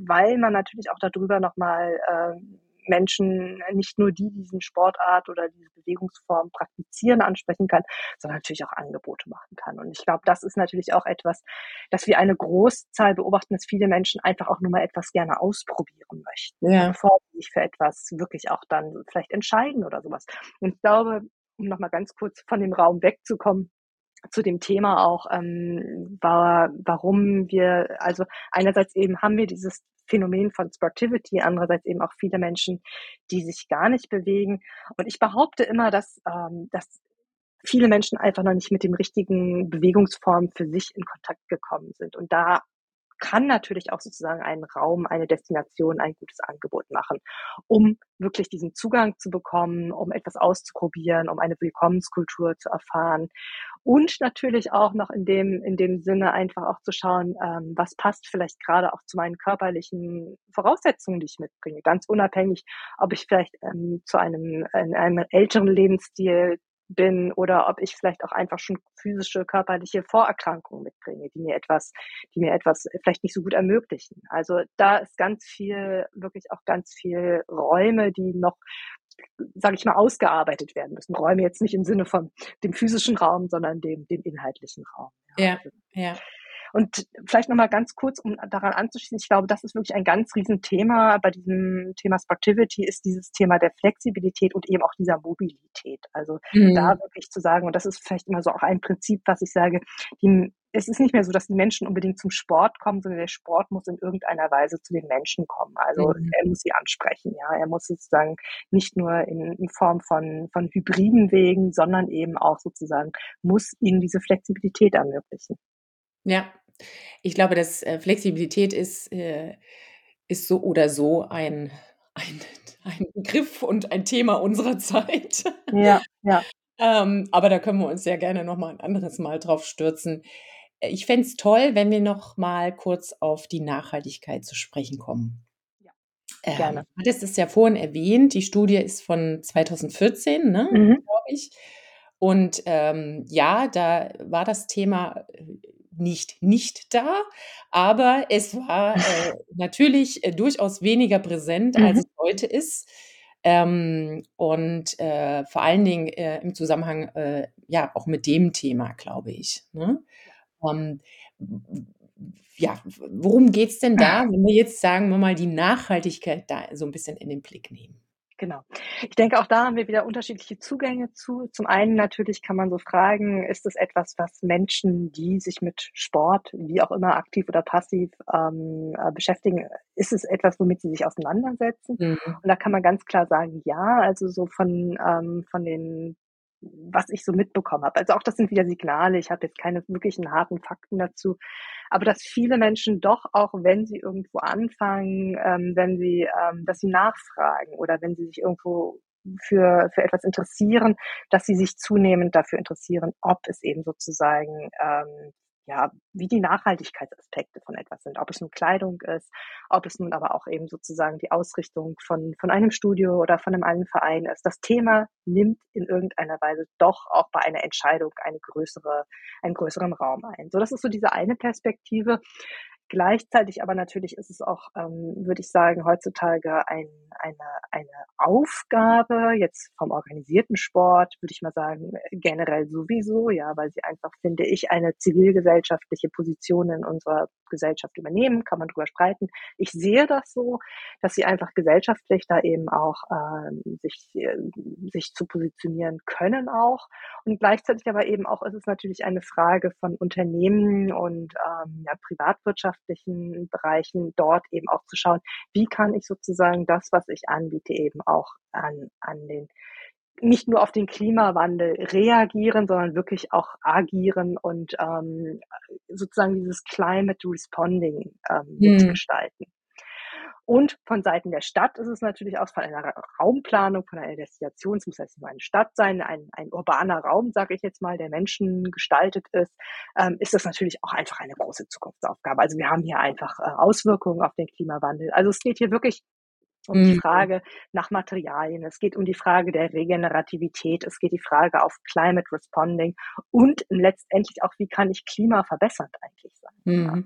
weil man natürlich auch darüber nochmal ähm, Menschen, nicht nur die diesen Sportart oder diese Bewegungsform praktizieren, ansprechen kann, sondern natürlich auch Angebote machen kann. Und ich glaube, das ist natürlich auch etwas, dass wir eine Großzahl beobachten, dass viele Menschen einfach auch nur mal etwas gerne ausprobieren möchten, ja. bevor sie sich für etwas wirklich auch dann vielleicht entscheiden oder sowas. Und ich glaube, um nochmal ganz kurz von dem Raum wegzukommen, zu dem Thema auch, ähm, war, warum wir, also einerseits eben haben wir dieses Phänomen von Sportivity, andererseits eben auch viele Menschen, die sich gar nicht bewegen. Und ich behaupte immer, dass, ähm, dass viele Menschen einfach noch nicht mit dem richtigen Bewegungsform für sich in Kontakt gekommen sind. Und da kann natürlich auch sozusagen einen Raum, eine Destination ein gutes Angebot machen, um wirklich diesen Zugang zu bekommen, um etwas auszuprobieren, um eine Willkommenskultur zu erfahren und natürlich auch noch in dem, in dem Sinne einfach auch zu schauen, ähm, was passt vielleicht gerade auch zu meinen körperlichen Voraussetzungen, die ich mitbringe, ganz unabhängig, ob ich vielleicht ähm, zu einem, in einem älteren Lebensstil bin oder ob ich vielleicht auch einfach schon physische, körperliche Vorerkrankungen mitbringe, die mir etwas, die mir etwas vielleicht nicht so gut ermöglichen. Also da ist ganz viel, wirklich auch ganz viel Räume, die noch sage ich mal, ausgearbeitet werden müssen. Räume jetzt nicht im Sinne von dem physischen Raum, sondern dem, dem inhaltlichen Raum. Ja, ja. Und vielleicht nochmal ganz kurz, um daran anzuschließen, ich glaube, das ist wirklich ein ganz Riesenthema bei diesem Thema Sportivity, ist dieses Thema der Flexibilität und eben auch dieser Mobilität. Also mhm. da wirklich zu sagen, und das ist vielleicht immer so auch ein Prinzip, was ich sage, die, es ist nicht mehr so, dass die Menschen unbedingt zum Sport kommen, sondern der Sport muss in irgendeiner Weise zu den Menschen kommen. Also mhm. er muss sie ansprechen, ja. Er muss sozusagen nicht nur in, in, Form von, von hybriden Wegen, sondern eben auch sozusagen muss ihnen diese Flexibilität ermöglichen. Ja, ich glaube, dass äh, Flexibilität ist, äh, ist so oder so ein, ein, <laughs> ein Begriff und ein Thema unserer <laughs> Zeit. Ja, ja. ähm, aber da können wir uns ja gerne noch mal ein anderes Mal drauf stürzen. Äh, ich fände es toll, wenn wir noch mal kurz auf die Nachhaltigkeit zu sprechen kommen. Ja, ähm, gerne. Ähm, du hattest es ja vorhin erwähnt, die Studie ist von 2014, ne, mhm. glaube ich. Und ähm, ja, da war das Thema nicht nicht da, aber es war äh, natürlich äh, durchaus weniger präsent, als mhm. es heute ist. Ähm, und äh, vor allen Dingen äh, im Zusammenhang äh, ja auch mit dem Thema, glaube ich. Ne? Ähm, ja, worum geht es denn da, wenn wir jetzt sagen wir mal die Nachhaltigkeit da so ein bisschen in den Blick nehmen? Genau. Ich denke, auch da haben wir wieder unterschiedliche Zugänge zu. Zum einen natürlich kann man so fragen, ist es etwas, was Menschen, die sich mit Sport, wie auch immer aktiv oder passiv ähm, äh, beschäftigen, ist es etwas, womit sie sich auseinandersetzen? Mhm. Und da kann man ganz klar sagen, ja, also so von, ähm, von den was ich so mitbekommen habe. Also auch das sind wieder Signale. Ich habe jetzt keine wirklichen harten Fakten dazu aber dass viele Menschen doch auch, wenn sie irgendwo anfangen, ähm, wenn sie, ähm, dass sie nachfragen oder wenn sie sich irgendwo für, für etwas interessieren, dass sie sich zunehmend dafür interessieren, ob es eben sozusagen ähm, ja, wie die Nachhaltigkeitsaspekte von etwas sind. Ob es nun Kleidung ist, ob es nun aber auch eben sozusagen die Ausrichtung von, von einem Studio oder von einem einen Verein ist. Das Thema nimmt in irgendeiner Weise doch auch bei einer Entscheidung eine größere, einen größeren Raum ein. So, das ist so diese eine Perspektive. Gleichzeitig aber natürlich ist es auch, ähm, würde ich sagen, heutzutage ein, eine, eine Aufgabe jetzt vom organisierten Sport, würde ich mal sagen, generell sowieso, ja, weil sie einfach, finde ich, eine zivilgesellschaftliche Position in unserer Gesellschaft übernehmen, kann man drüber streiten. Ich sehe das so, dass sie einfach gesellschaftlich da eben auch ähm, sich, äh, sich zu positionieren können auch. Und gleichzeitig aber eben auch ist es natürlich eine Frage von Unternehmen und ähm, ja, privatwirtschaftlichen Bereichen dort eben auch zu schauen, wie kann ich sozusagen das, was ich anbiete, eben auch an, an den nicht nur auf den Klimawandel reagieren, sondern wirklich auch agieren und ähm, sozusagen dieses Climate Responding ähm, hm. gestalten. Und von Seiten der Stadt ist es natürlich auch von einer Raumplanung, von einer Destination, es muss jetzt nur eine Stadt sein, ein, ein urbaner Raum, sage ich jetzt mal, der Menschen gestaltet ist, ähm, ist das natürlich auch einfach eine große Zukunftsaufgabe. Also wir haben hier einfach äh, Auswirkungen auf den Klimawandel. Also es geht hier wirklich um die mhm. Frage nach Materialien, es geht um die Frage der Regenerativität, es geht die Frage auf Climate Responding und letztendlich auch, wie kann ich Klima verbessernd eigentlich sein. Mhm. Ja.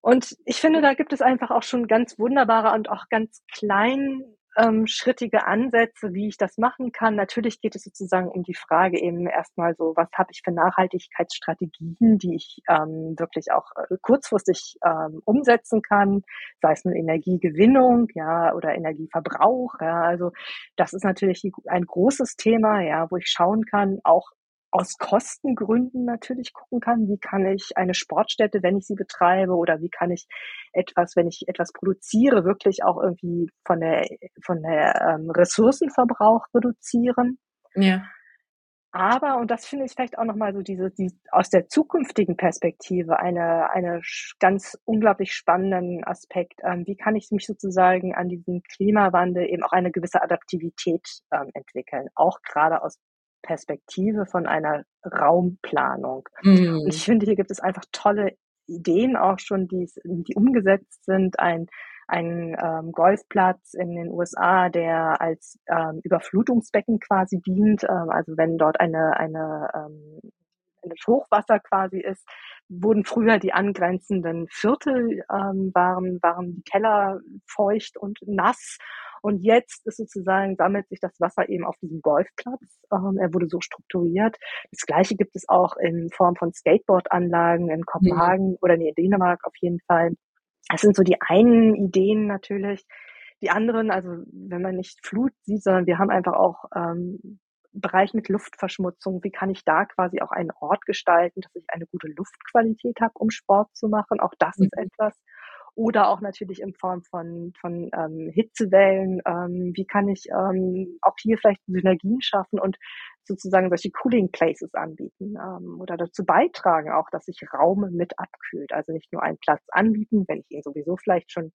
Und ich finde, da gibt es einfach auch schon ganz wunderbare und auch ganz klein ähm, schrittige Ansätze, wie ich das machen kann. Natürlich geht es sozusagen um die Frage eben erstmal so, was habe ich für Nachhaltigkeitsstrategien, die ich ähm, wirklich auch äh, kurzfristig ähm, umsetzen kann, sei es nun Energiegewinnung, ja, oder Energieverbrauch, ja. Also das ist natürlich ein großes Thema, ja, wo ich schauen kann, auch aus Kostengründen natürlich gucken kann, wie kann ich eine Sportstätte, wenn ich sie betreibe, oder wie kann ich etwas, wenn ich etwas produziere, wirklich auch irgendwie von der von der ähm, Ressourcenverbrauch reduzieren. Ja. Aber, und das finde ich vielleicht auch nochmal so diese, die, aus der zukünftigen Perspektive eine, eine ganz unglaublich spannenden Aspekt. Ähm, wie kann ich mich sozusagen an diesem Klimawandel eben auch eine gewisse Adaptivität ähm, entwickeln? Auch gerade aus Perspektive von einer Raumplanung. Mhm. Und ich finde, hier gibt es einfach tolle Ideen auch schon, die, die umgesetzt sind. Ein, ein ähm, Golfplatz in den USA, der als ähm, Überflutungsbecken quasi dient. Ähm, also wenn dort eine, eine, ähm, ein Hochwasser quasi ist, wurden früher die angrenzenden Viertel, ähm, waren, waren die Keller feucht und nass. Und jetzt ist sozusagen, sammelt sich das Wasser eben auf diesem Golfplatz. Ähm, er wurde so strukturiert. Das Gleiche gibt es auch in Form von Skateboardanlagen in Kopenhagen mhm. oder in Dänemark auf jeden Fall. Das sind so die einen Ideen natürlich. Die anderen, also wenn man nicht Flut sieht, sondern wir haben einfach auch ähm, Bereich mit Luftverschmutzung. Wie kann ich da quasi auch einen Ort gestalten, dass ich eine gute Luftqualität habe, um Sport zu machen? Auch das mhm. ist etwas. Oder auch natürlich in Form von, von ähm, Hitzewellen. Ähm, wie kann ich ähm, auch hier vielleicht Synergien schaffen und sozusagen solche Cooling Places anbieten ähm, oder dazu beitragen auch, dass sich Raum mit abkühlt. Also nicht nur einen Platz anbieten, wenn ich ihn sowieso vielleicht schon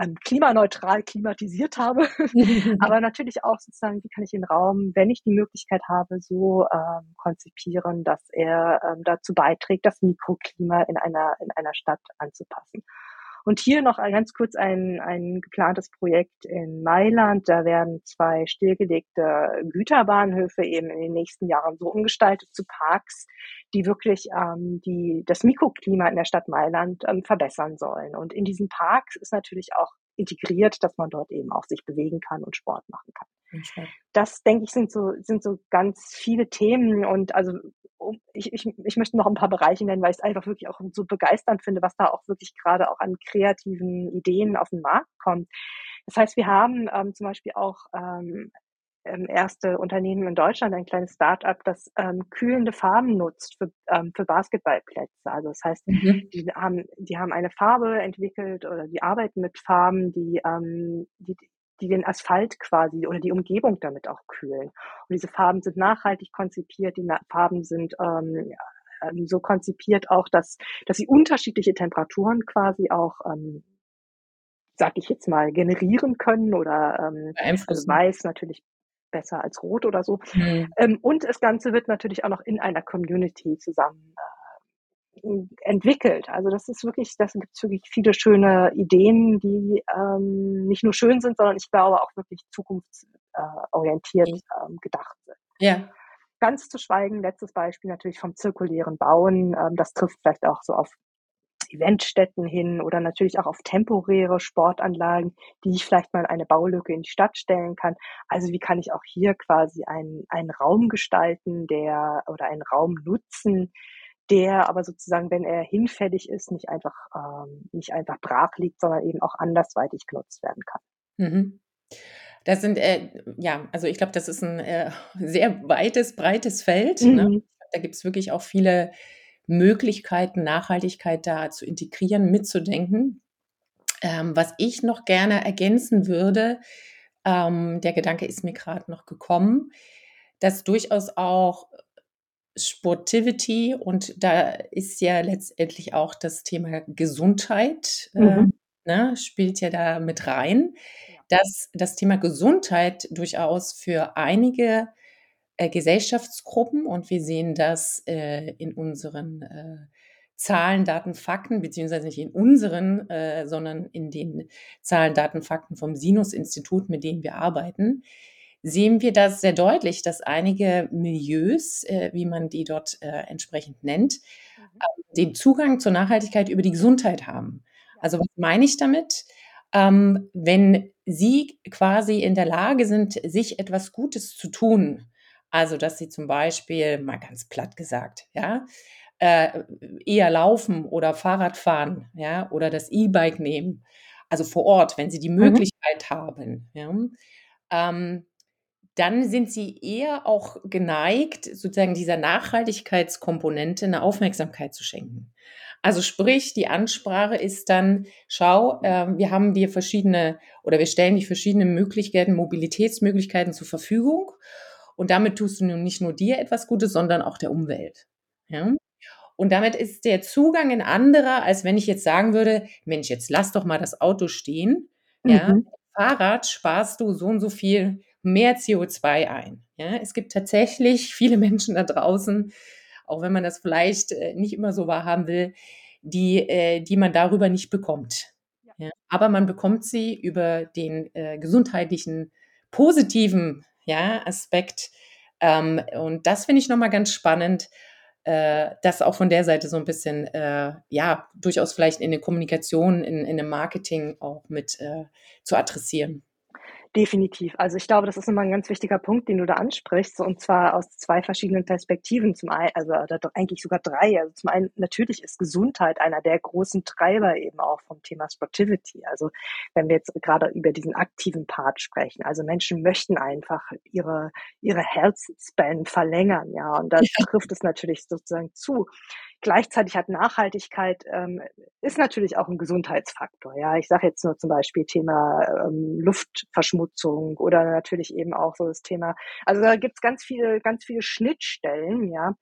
ähm, klimaneutral klimatisiert habe, <laughs> aber <laughs> natürlich auch sozusagen, wie kann ich den Raum, wenn ich die Möglichkeit habe, so ähm, konzipieren, dass er ähm, dazu beiträgt, das Mikroklima in einer, in einer Stadt anzupassen. Und hier noch ganz kurz ein, ein geplantes Projekt in Mailand. Da werden zwei stillgelegte Güterbahnhöfe eben in den nächsten Jahren so umgestaltet zu Parks, die wirklich ähm, die, das Mikroklima in der Stadt Mailand ähm, verbessern sollen. Und in diesen Parks ist natürlich auch integriert, dass man dort eben auch sich bewegen kann und Sport machen kann. Das, denke ich, sind so, sind so ganz viele Themen und also ich, ich, ich möchte noch ein paar Bereiche nennen, weil ich es einfach wirklich auch so begeisternd finde, was da auch wirklich gerade auch an kreativen Ideen auf den Markt kommt. Das heißt, wir haben ähm, zum Beispiel auch ähm, ähm, erste Unternehmen in Deutschland, ein kleines Start-up, das ähm, kühlende Farben nutzt für, ähm, für Basketballplätze. Also das heißt, mhm. die haben, die haben eine Farbe entwickelt oder die arbeiten mit Farben, die, ähm, die, die den Asphalt quasi oder die Umgebung damit auch kühlen. Und diese Farben sind nachhaltig konzipiert, die Farben sind ähm, ähm, so konzipiert auch, dass, dass sie unterschiedliche Temperaturen quasi auch ähm, sag ich jetzt mal, generieren können oder ähm, also weiß natürlich besser als rot oder so. Mhm. Ähm, und das Ganze wird natürlich auch noch in einer Community zusammen äh, entwickelt. Also das ist wirklich, das gibt wirklich viele schöne Ideen, die ähm, nicht nur schön sind, sondern ich glaube auch wirklich zukunftsorientiert ähm, gedacht sind. Ja. Ganz zu schweigen, letztes Beispiel natürlich vom zirkulären Bauen. Ähm, das trifft vielleicht auch so auf Eventstätten hin oder natürlich auch auf temporäre Sportanlagen, die ich vielleicht mal eine Baulücke in die Stadt stellen kann. Also wie kann ich auch hier quasi einen, einen Raum gestalten, der oder einen Raum nutzen, der aber sozusagen, wenn er hinfällig ist, nicht einfach ähm, nicht einfach brach liegt, sondern eben auch andersweitig genutzt werden kann. Mhm. Das sind äh, ja, also ich glaube, das ist ein äh, sehr weites, breites Feld. Ne? Mhm. Ne? Da gibt es wirklich auch viele Möglichkeiten, Nachhaltigkeit da zu integrieren, mitzudenken. Ähm, was ich noch gerne ergänzen würde, ähm, der Gedanke ist mir gerade noch gekommen, dass durchaus auch Sportivity und da ist ja letztendlich auch das Thema Gesundheit, äh, mhm. ne, spielt ja da mit rein, dass das Thema Gesundheit durchaus für einige äh, Gesellschaftsgruppen und wir sehen das äh, in unseren äh, Zahlen, Daten, Fakten, beziehungsweise nicht in unseren, äh, sondern in den Zahlen, Daten, Fakten vom Sinus-Institut, mit denen wir arbeiten, sehen wir das sehr deutlich, dass einige Milieus, äh, wie man die dort äh, entsprechend nennt, mhm. Ähm, den Zugang zur Nachhaltigkeit über die Gesundheit haben. Also was meine ich damit? Ähm, wenn Sie quasi in der Lage sind, sich etwas Gutes zu tun, also, dass sie zum Beispiel, mal ganz platt gesagt, ja, äh, eher laufen oder Fahrrad fahren, ja, oder das E-Bike nehmen. Also vor Ort, wenn sie die mhm. Möglichkeit mhm. haben, ja. Ähm, dann sind sie eher auch geneigt, sozusagen dieser Nachhaltigkeitskomponente eine Aufmerksamkeit zu schenken. Also sprich, die Ansprache ist dann, schau, äh, wir haben dir verschiedene oder wir stellen die verschiedenen Möglichkeiten, Mobilitätsmöglichkeiten zur Verfügung und damit tust du nun nicht nur dir etwas Gutes, sondern auch der Umwelt. Ja? Und damit ist der Zugang ein anderer, als wenn ich jetzt sagen würde, Mensch, jetzt lass doch mal das Auto stehen. Ja? Mhm. Fahrrad sparst du so und so viel mehr CO2 ein. Ja? Es gibt tatsächlich viele Menschen da draußen, auch wenn man das vielleicht äh, nicht immer so wahrhaben will, die, äh, die man darüber nicht bekommt. Ja. Aber man bekommt sie über den äh, gesundheitlichen, positiven ja, Aspekt. Ähm, und das finde ich nochmal ganz spannend, äh, das auch von der Seite so ein bisschen, äh, ja, durchaus vielleicht in der Kommunikation, in, in dem Marketing auch mit zu adressieren. Definitiv. Also ich glaube, das ist immer ein ganz wichtiger Punkt, den du da ansprichst, und zwar aus zwei verschiedenen Perspektiven. Zum einen, also eigentlich sogar drei. Also zum einen, natürlich ist Gesundheit einer der großen Treiber eben auch vom Thema Sportivity. Also wenn wir jetzt gerade über diesen aktiven Part sprechen. Also Menschen möchten einfach ihre, ihre Health Span verlängern, ja. Und da trifft es natürlich sozusagen zu. Gleichzeitig hat Nachhaltigkeit ähm, ist natürlich auch ein Gesundheitsfaktor. Ja, ich sage jetzt nur zum Beispiel Thema ähm, Luftverschmutzung oder natürlich eben auch so das Thema. Also da gibt's ganz viele, ganz viele Schnittstellen, ja.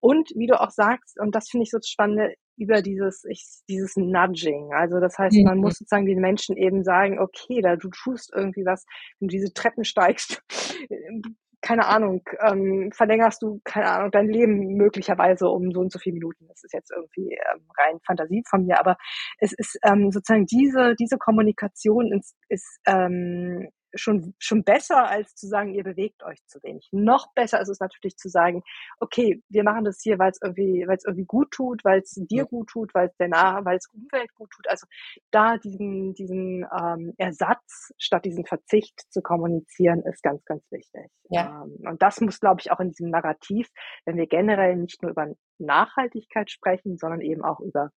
Und wie du auch sagst, und das finde ich so spannend, über dieses, ich, dieses Nudging. Also das heißt, man mhm. muss sozusagen den Menschen eben sagen, okay, da du tust irgendwie was, wenn du diese Treppen steigst, <laughs> keine Ahnung, ähm, verlängerst du, keine Ahnung, dein Leben möglicherweise um so und so viele Minuten. Das ist jetzt irgendwie ähm, rein Fantasie von mir, aber es ist ähm, sozusagen diese, diese Kommunikation ist, ist ähm, schon, schon besser, als zu sagen, ihr bewegt euch zu wenig. Noch besser ist es natürlich zu sagen, okay, wir machen das hier, weil es irgendwie, weil es irgendwie gut tut, weil es dir gut tut, weil es der Nah, weil es Umwelt gut tut. Also da diesen, diesen ähm, Ersatz statt diesen Verzicht zu kommunizieren, ist ganz, ganz wichtig. Ja. Ähm, und das muss, glaube ich, auch in diesem Narrativ, wenn wir generell nicht nur über Nachhaltigkeit sprechen, sondern eben auch über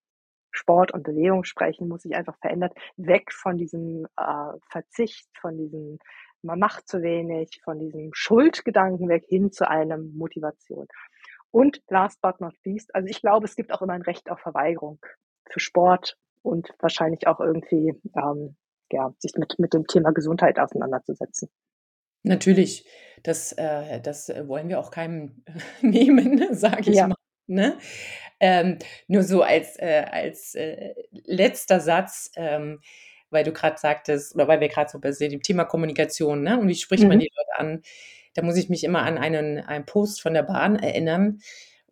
Sport und Bewegung sprechen, muss sich einfach verändert, weg von diesem äh, Verzicht, von diesem man macht zu wenig, von diesem Schuldgedanken weg hin zu einer Motivation. Und last but not least, also ich glaube, es gibt auch immer ein Recht auf Verweigerung für Sport und wahrscheinlich auch irgendwie ähm, ja, sich mit, mit dem Thema Gesundheit auseinanderzusetzen. Natürlich, das, äh, das wollen wir auch keinem <laughs> nehmen, sage ich ja. mal. Ne? Ähm, nur so als, äh, als äh, letzter Satz, ähm, weil du gerade sagtest, oder weil wir gerade so bei dem Thema Kommunikation, ne? Und wie spricht mhm. man die Leute an? Da muss ich mich immer an einen, einen Post von der Bahn erinnern,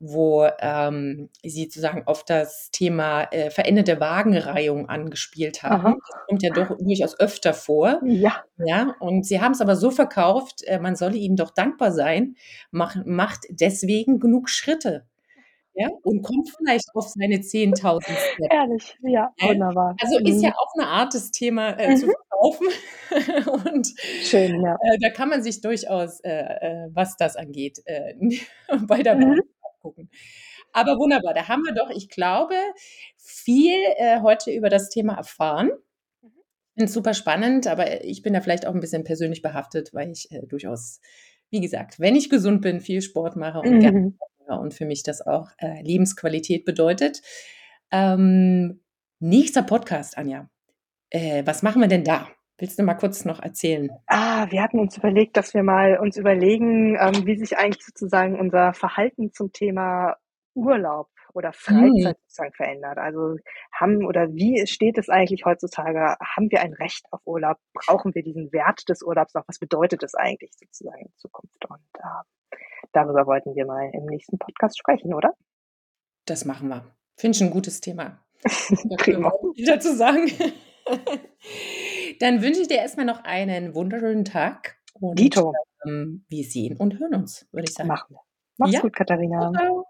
wo ähm, sie sozusagen auf das Thema äh, veränderte Wagenreihung angespielt haben. Aha. Das kommt ja doch durchaus öfter vor. Ja. Ja, und sie haben es aber so verkauft, äh, man solle ihnen doch dankbar sein, mach, macht deswegen genug Schritte. Ja, und kommt vielleicht auf seine 10.000 Steps. Ehrlich, ja, wunderbar. Also ist ja mhm. auch eine Art, das Thema äh, zu mhm. verkaufen. <laughs> und Schön, ja. Äh, da kann man sich durchaus, äh, äh was das angeht, äh, <laughs> bei der mhm. gucken. Aber wunderbar, da haben wir doch, ich glaube, viel äh, heute über das Thema erfahren. Mhm. Finde super spannend, aber ich bin da vielleicht auch ein bisschen persönlich behaftet, weil ich durchaus, wie gesagt, wenn ich gesund bin, viel Sport mache und mhm. gerne und für mich das auch äh, Lebensqualität bedeutet. Ähm, nächster Podcast, Anja. Äh, was machen wir denn da? Willst du mal kurz noch erzählen? Ah, wir hatten uns überlegt, dass wir mal uns überlegen, ähm, wie sich eigentlich sozusagen unser Verhalten zum Thema Urlaub oder Freizeit hm. sozusagen verändert. Also haben oder wie steht es eigentlich heutzutage? Haben wir ein Recht auf Urlaub? Brauchen wir diesen Wert des Urlaubs noch? Was bedeutet es eigentlich sozusagen in Zukunft? Und äh, darüber wollten wir mal im nächsten Podcast sprechen, oder? Das machen wir. Finde ich ein gutes Thema. <laughs> Prima. wieder zu sagen. <laughs> Dann wünsche ich dir erstmal noch einen wunderschönen Tag. Und, Dito. Ähm, wir sehen und hören uns, würde ich sagen. Machen wir. Mach's ja. gut, Katharina. Ciao.